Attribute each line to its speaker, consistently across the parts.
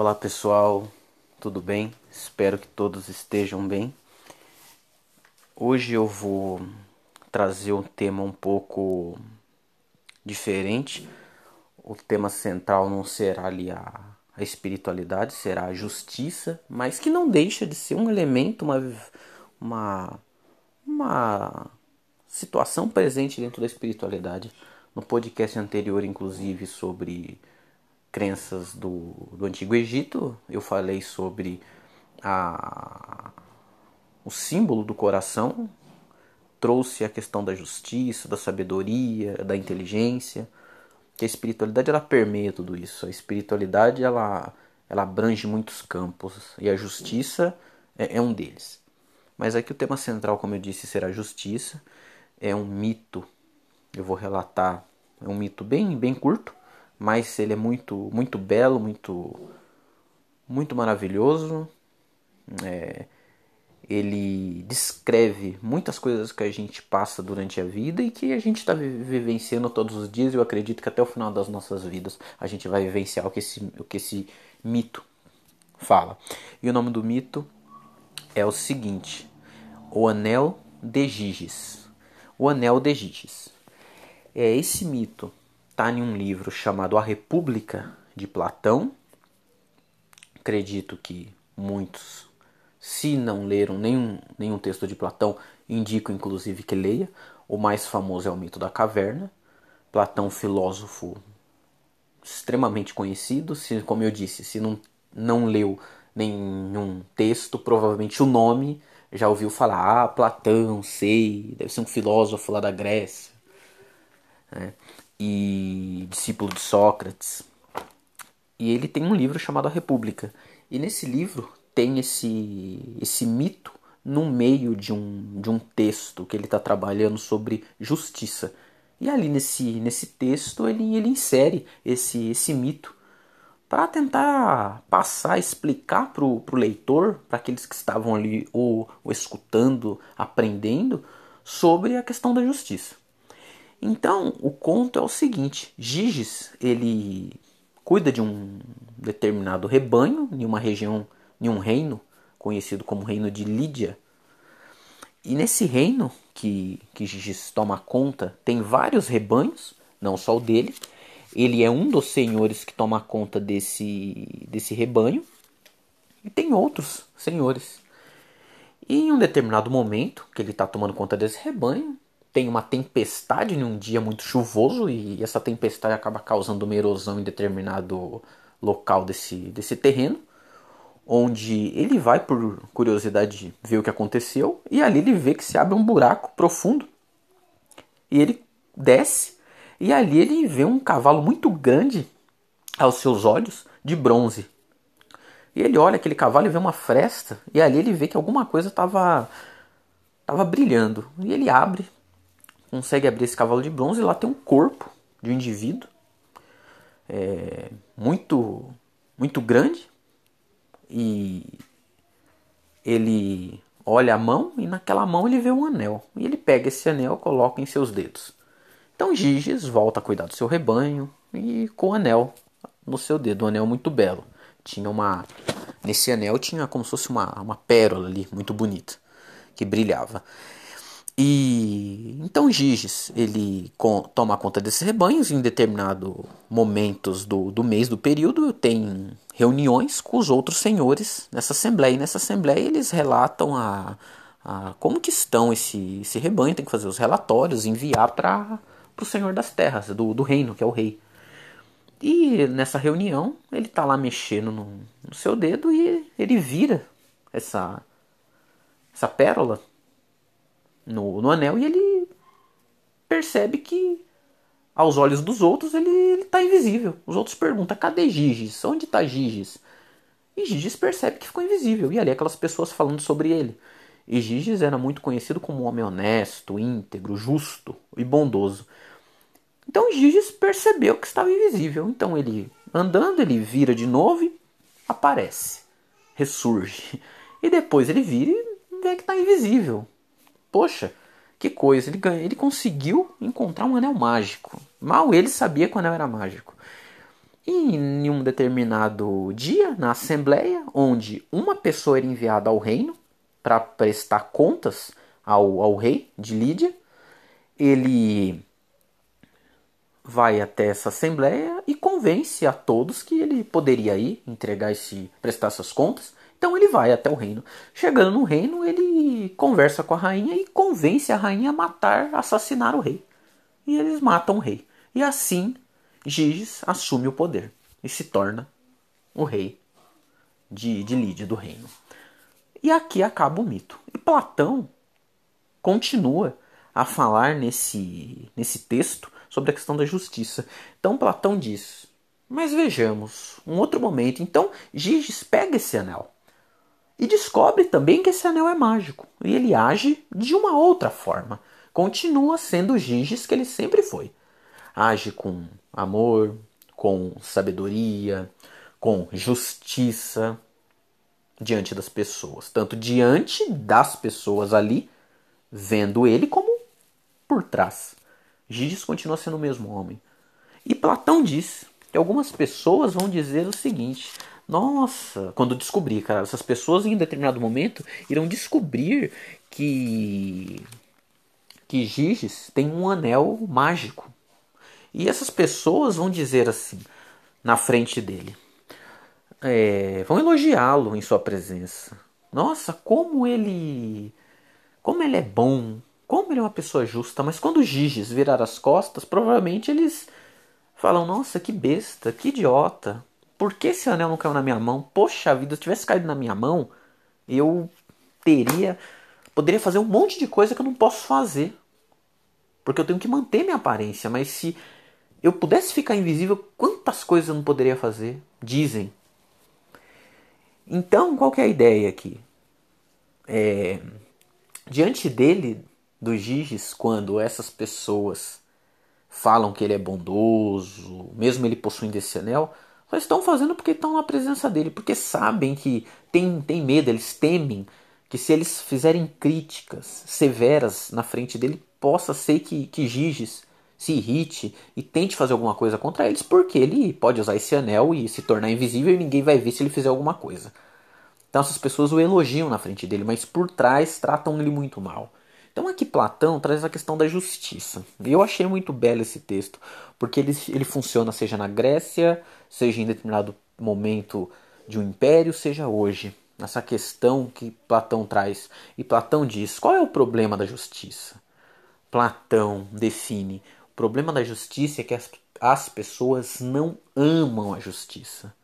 Speaker 1: Olá pessoal, tudo bem? Espero que todos estejam bem. Hoje eu vou trazer um tema um pouco diferente. O tema central não será ali a, a espiritualidade, será a justiça, mas que não deixa de ser um elemento, uma, uma, uma situação presente dentro da espiritualidade. No podcast anterior, inclusive, sobre crenças do, do Antigo Egito, eu falei sobre a, o símbolo do coração, trouxe a questão da justiça, da sabedoria, da inteligência, que a espiritualidade ela permeia tudo isso. A espiritualidade ela, ela abrange muitos campos e a justiça é, é um deles. Mas aqui o tema central, como eu disse, será a justiça. É um mito. Eu vou relatar. É um mito bem, bem curto, mas ele é muito, muito belo, muito, muito maravilhoso. É, ele descreve muitas coisas que a gente passa durante a vida e que a gente está vivenciando todos os dias. Eu acredito que até o final das nossas vidas a gente vai vivenciar o que esse, o que esse mito fala. E o nome do mito é o seguinte: O Anel de Giges. O Anel de Giges. É esse mito está em um livro chamado A República de Platão. Acredito que muitos, se não leram nenhum, nenhum texto de Platão, indico inclusive que leia. O mais famoso é o mito da caverna. Platão, filósofo extremamente conhecido. Se, como eu disse, se não, não leu nenhum texto, provavelmente o nome já ouviu falar. Ah, Platão, sei, deve ser um filósofo lá da Grécia. É e discípulo de Sócrates. E ele tem um livro chamado A República. E nesse livro tem esse, esse mito no meio de um, de um texto que ele está trabalhando sobre justiça. E ali nesse, nesse texto ele, ele insere esse, esse mito para tentar passar, explicar para o leitor, para aqueles que estavam ali ou, ou escutando, aprendendo, sobre a questão da justiça. Então, o conto é o seguinte: Giges, ele cuida de um determinado rebanho em uma região, em um reino conhecido como reino de Lídia. E nesse reino que, que Giges toma conta, tem vários rebanhos, não só o dele. Ele é um dos senhores que toma conta desse, desse rebanho. E tem outros senhores. E em um determinado momento, que ele está tomando conta desse rebanho, tem uma tempestade em um dia muito chuvoso e essa tempestade acaba causando uma erosão em determinado local desse, desse terreno, onde ele vai por curiosidade ver o que aconteceu e ali ele vê que se abre um buraco profundo e ele desce e ali ele vê um cavalo muito grande aos seus olhos de bronze. E ele olha aquele cavalo e vê uma fresta e ali ele vê que alguma coisa estava tava brilhando. E ele abre, consegue abrir esse cavalo de bronze e lá tem um corpo de um indivíduo é, muito muito grande e ele olha a mão e naquela mão ele vê um anel e ele pega esse anel e coloca em seus dedos. Então Giges volta a cuidar do seu rebanho e com o anel no seu dedo, um anel muito belo. Tinha uma nesse anel tinha como se fosse uma, uma pérola ali muito bonita que brilhava. E então Giges ele com, toma conta desses rebanhos em determinado momentos do, do mês do período tem reuniões com os outros senhores nessa assembleia. E nessa assembleia eles relatam a, a como que estão esse, esse rebanho, tem que fazer os relatórios, enviar para o senhor das terras, do, do reino, que é o rei. E nessa reunião ele está lá mexendo no, no seu dedo e ele vira essa, essa pérola no, no anel e ele percebe que aos olhos dos outros ele está invisível. Os outros perguntam: cadê Giges? Onde está Giges? E Giges percebe que ficou invisível. E ali aquelas pessoas falando sobre ele. E Giges era muito conhecido como um homem honesto, íntegro, justo e bondoso. Então Giges percebeu que estava invisível. Então ele, andando, ele vira de novo e aparece, ressurge. E depois ele vira e vê que está invisível. Poxa, que coisa, ele, ele conseguiu encontrar um anel mágico. Mal ele sabia que o anel era mágico. E em um determinado dia, na assembleia, onde uma pessoa era enviada ao reino para prestar contas ao, ao rei de Lídia, ele vai até essa assembleia e convence a todos que ele poderia ir entregar esse prestar essas contas. Então ele vai até o reino. Chegando no reino, ele conversa com a rainha e convence a rainha a matar, assassinar o rei. E eles matam o rei. E assim Giges assume o poder e se torna o rei de, de Lídia, do reino. E aqui acaba o mito. E Platão continua a falar nesse, nesse texto sobre a questão da justiça. Então Platão diz: Mas vejamos, um outro momento. Então Giges pega esse anel e descobre também que esse anel é mágico. E ele age de uma outra forma. Continua sendo o Giges que ele sempre foi. Age com amor, com sabedoria, com justiça diante das pessoas, tanto diante das pessoas ali, vendo ele, como por trás. Giges continua sendo o mesmo homem. E Platão diz que algumas pessoas vão dizer o seguinte: nossa, quando descobrir, cara, essas pessoas em determinado momento irão descobrir que que Giges tem um anel mágico e essas pessoas vão dizer assim, na frente dele, é, vão elogiá-lo em sua presença. Nossa, como ele, como ele é bom, como ele é uma pessoa justa. Mas quando Giges virar as costas, provavelmente eles falam: Nossa, que besta, que idiota. Por que esse anel não caiu na minha mão? Poxa vida, se tivesse caído na minha mão, eu teria, poderia fazer um monte de coisa que eu não posso fazer. Porque eu tenho que manter minha aparência, mas se eu pudesse ficar invisível, quantas coisas eu não poderia fazer? Dizem. Então, qual que é a ideia aqui? É, diante dele, do Giges, quando essas pessoas falam que ele é bondoso, mesmo ele possuindo esse anel, só estão fazendo porque estão na presença dele, porque sabem que tem, tem medo, eles temem que se eles fizerem críticas severas na frente dele, possa ser que, que Giges se irrite e tente fazer alguma coisa contra eles, porque ele pode usar esse anel e se tornar invisível e ninguém vai ver se ele fizer alguma coisa. Então essas pessoas o elogiam na frente dele, mas por trás tratam ele muito mal. Então aqui Platão traz a questão da justiça. E eu achei muito belo esse texto, porque ele, ele funciona seja na Grécia, seja em determinado momento de um império, seja hoje. Essa questão que Platão traz. E Platão diz: qual é o problema da justiça? Platão define problema da justiça é que as, as pessoas não amam a justiça.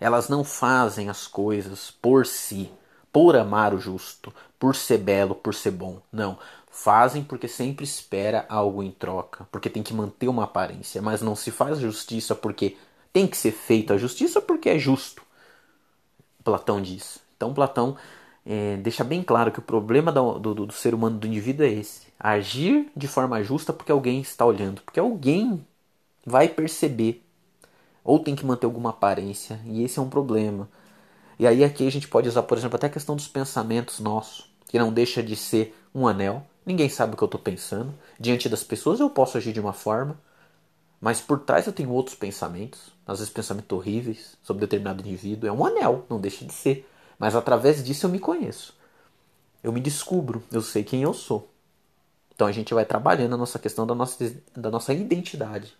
Speaker 1: Elas não fazem as coisas por si, por amar o justo, por ser belo, por ser bom. Não. Fazem porque sempre espera algo em troca, porque tem que manter uma aparência, mas não se faz justiça porque tem que ser feita a justiça porque é justo. Platão diz. Então Platão é, deixa bem claro que o problema do, do, do ser humano, do indivíduo, é esse: agir de forma justa porque alguém está olhando, porque alguém vai perceber, ou tem que manter alguma aparência, e esse é um problema. E aí aqui a gente pode usar, por exemplo, até a questão dos pensamentos nossos, que não deixa de ser um anel. Ninguém sabe o que eu estou pensando. Diante das pessoas eu posso agir de uma forma, mas por trás eu tenho outros pensamentos, às vezes pensamentos horríveis sobre determinado indivíduo. É um anel, não deixa de ser. Mas através disso eu me conheço. Eu me descubro, eu sei quem eu sou. Então a gente vai trabalhando a nossa questão da nossa, da nossa identidade.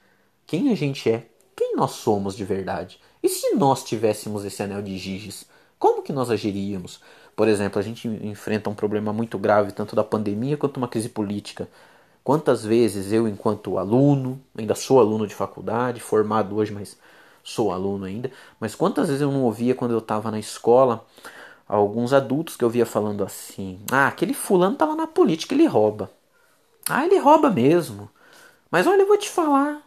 Speaker 1: Quem a gente é, quem nós somos de verdade. E se nós tivéssemos esse anel de Giges, como que nós agiríamos? Por exemplo, a gente enfrenta um problema muito grave, tanto da pandemia quanto uma crise política. Quantas vezes eu, enquanto aluno, ainda sou aluno de faculdade, formado hoje, mas sou aluno ainda, mas quantas vezes eu não ouvia quando eu estava na escola alguns adultos que eu via falando assim: ah, aquele fulano lá na política, ele rouba. Ah, ele rouba mesmo. Mas olha, eu vou te falar.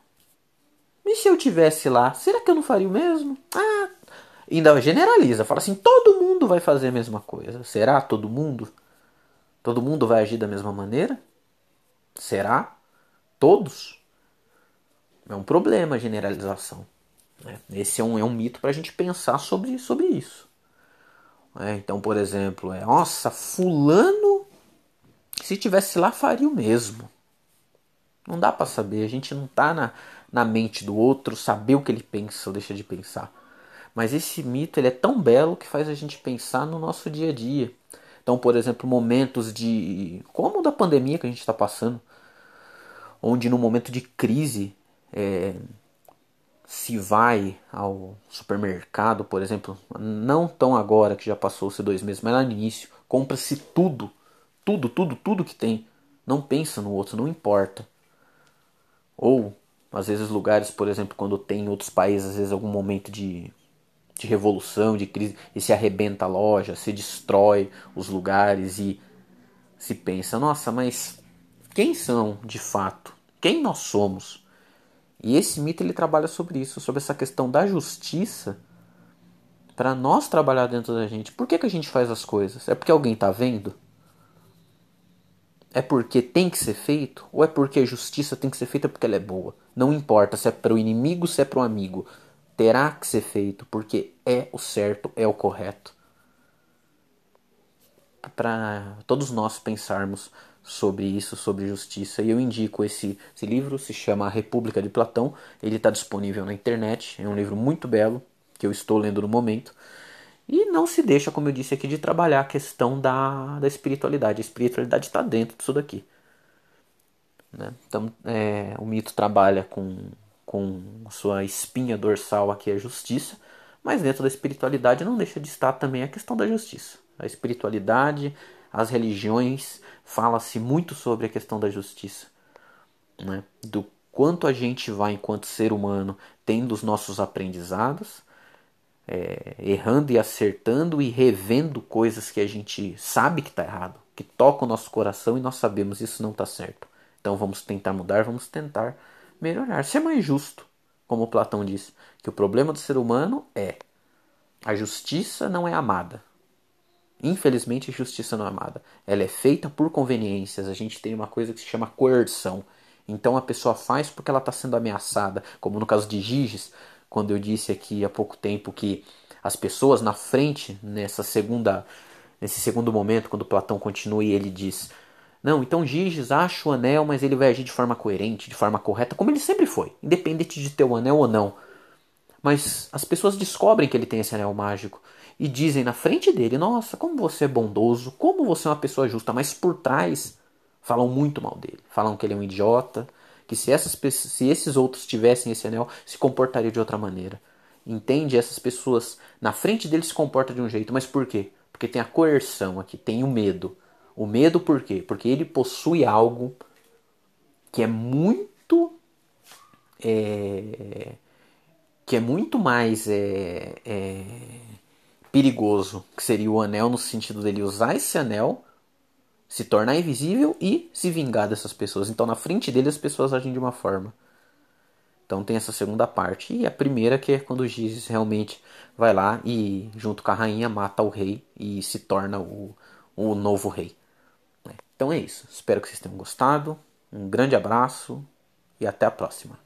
Speaker 1: E se eu tivesse lá, será que eu não faria o mesmo? Ah, ainda generaliza, fala assim: todo mundo vai fazer a mesma coisa. Será todo mundo? Todo mundo vai agir da mesma maneira? Será? Todos? É um problema a generalização. Né? Esse é um, é um mito para a gente pensar sobre, sobre isso. É, então, por exemplo, é, nossa, fulano, se tivesse lá, faria o mesmo. Não dá para saber, a gente não está na, na mente do outro, saber o que ele pensa ou deixa de pensar. Mas esse mito ele é tão belo que faz a gente pensar no nosso dia a dia. Então, por exemplo, momentos de. como da pandemia que a gente está passando, onde no momento de crise é, se vai ao supermercado, por exemplo, não tão agora que já passou-se dois meses, mas lá no início, compra-se tudo, tudo, tudo, tudo que tem. Não pensa no outro, não importa. Ou, às vezes, lugares, por exemplo, quando tem em outros países, às vezes, algum momento de, de revolução, de crise, e se arrebenta a loja, se destrói os lugares e se pensa, nossa, mas quem são de fato? Quem nós somos? E esse mito ele trabalha sobre isso, sobre essa questão da justiça para nós trabalhar dentro da gente. Por que, que a gente faz as coisas? É porque alguém está vendo? É porque tem que ser feito? Ou é porque a justiça tem que ser feita porque ela é boa? Não importa se é para o inimigo, se é para o amigo. Terá que ser feito porque é o certo, é o correto. Para todos nós pensarmos sobre isso, sobre justiça. E eu indico esse, esse livro, se chama A República de Platão. Ele está disponível na internet, é um livro muito belo, que eu estou lendo no momento. E não se deixa, como eu disse aqui, de trabalhar a questão da, da espiritualidade. A espiritualidade está dentro disso daqui. Né? Então, é, o mito trabalha com, com sua espinha dorsal aqui, a justiça, mas dentro da espiritualidade não deixa de estar também a questão da justiça. A espiritualidade, as religiões fala-se muito sobre a questão da justiça, né? do quanto a gente vai, enquanto ser humano, tendo os nossos aprendizados, é, errando e acertando e revendo coisas que a gente sabe que está errado, que toca o nosso coração e nós sabemos isso não está certo. Então vamos tentar mudar, vamos tentar melhorar, ser mais justo, como Platão diz, que o problema do ser humano é a justiça não é amada, Infelizmente, a justiça não é amada. Ela é feita por conveniências. A gente tem uma coisa que se chama coerção. Então a pessoa faz porque ela está sendo ameaçada, como no caso de Giges, quando eu disse aqui há pouco tempo que as pessoas na frente, nessa segunda, nesse segundo momento, quando Platão continua e ele diz: Não, então Giges acha o anel, mas ele vai agir de forma coerente, de forma correta, como ele sempre foi, independente de ter o anel ou não. Mas as pessoas descobrem que ele tem esse anel mágico e dizem na frente dele: Nossa, como você é bondoso, como você é uma pessoa justa, mas por trás falam muito mal dele. Falam que ele é um idiota, que se, essas, se esses outros tivessem esse anel, se comportaria de outra maneira. Entende? Essas pessoas na frente dele se comportam de um jeito, mas por quê? Porque tem a coerção aqui, tem o medo. O medo por quê? Porque ele possui algo que é muito. É, que é muito mais. É, é, perigoso, que seria o anel no sentido dele usar esse anel, se tornar invisível e se vingar dessas pessoas. Então na frente dele as pessoas agem de uma forma. Então tem essa segunda parte. E a primeira que é quando o realmente vai lá e junto com a rainha mata o rei e se torna o, o novo rei. Então é isso. Espero que vocês tenham gostado. Um grande abraço e até a próxima.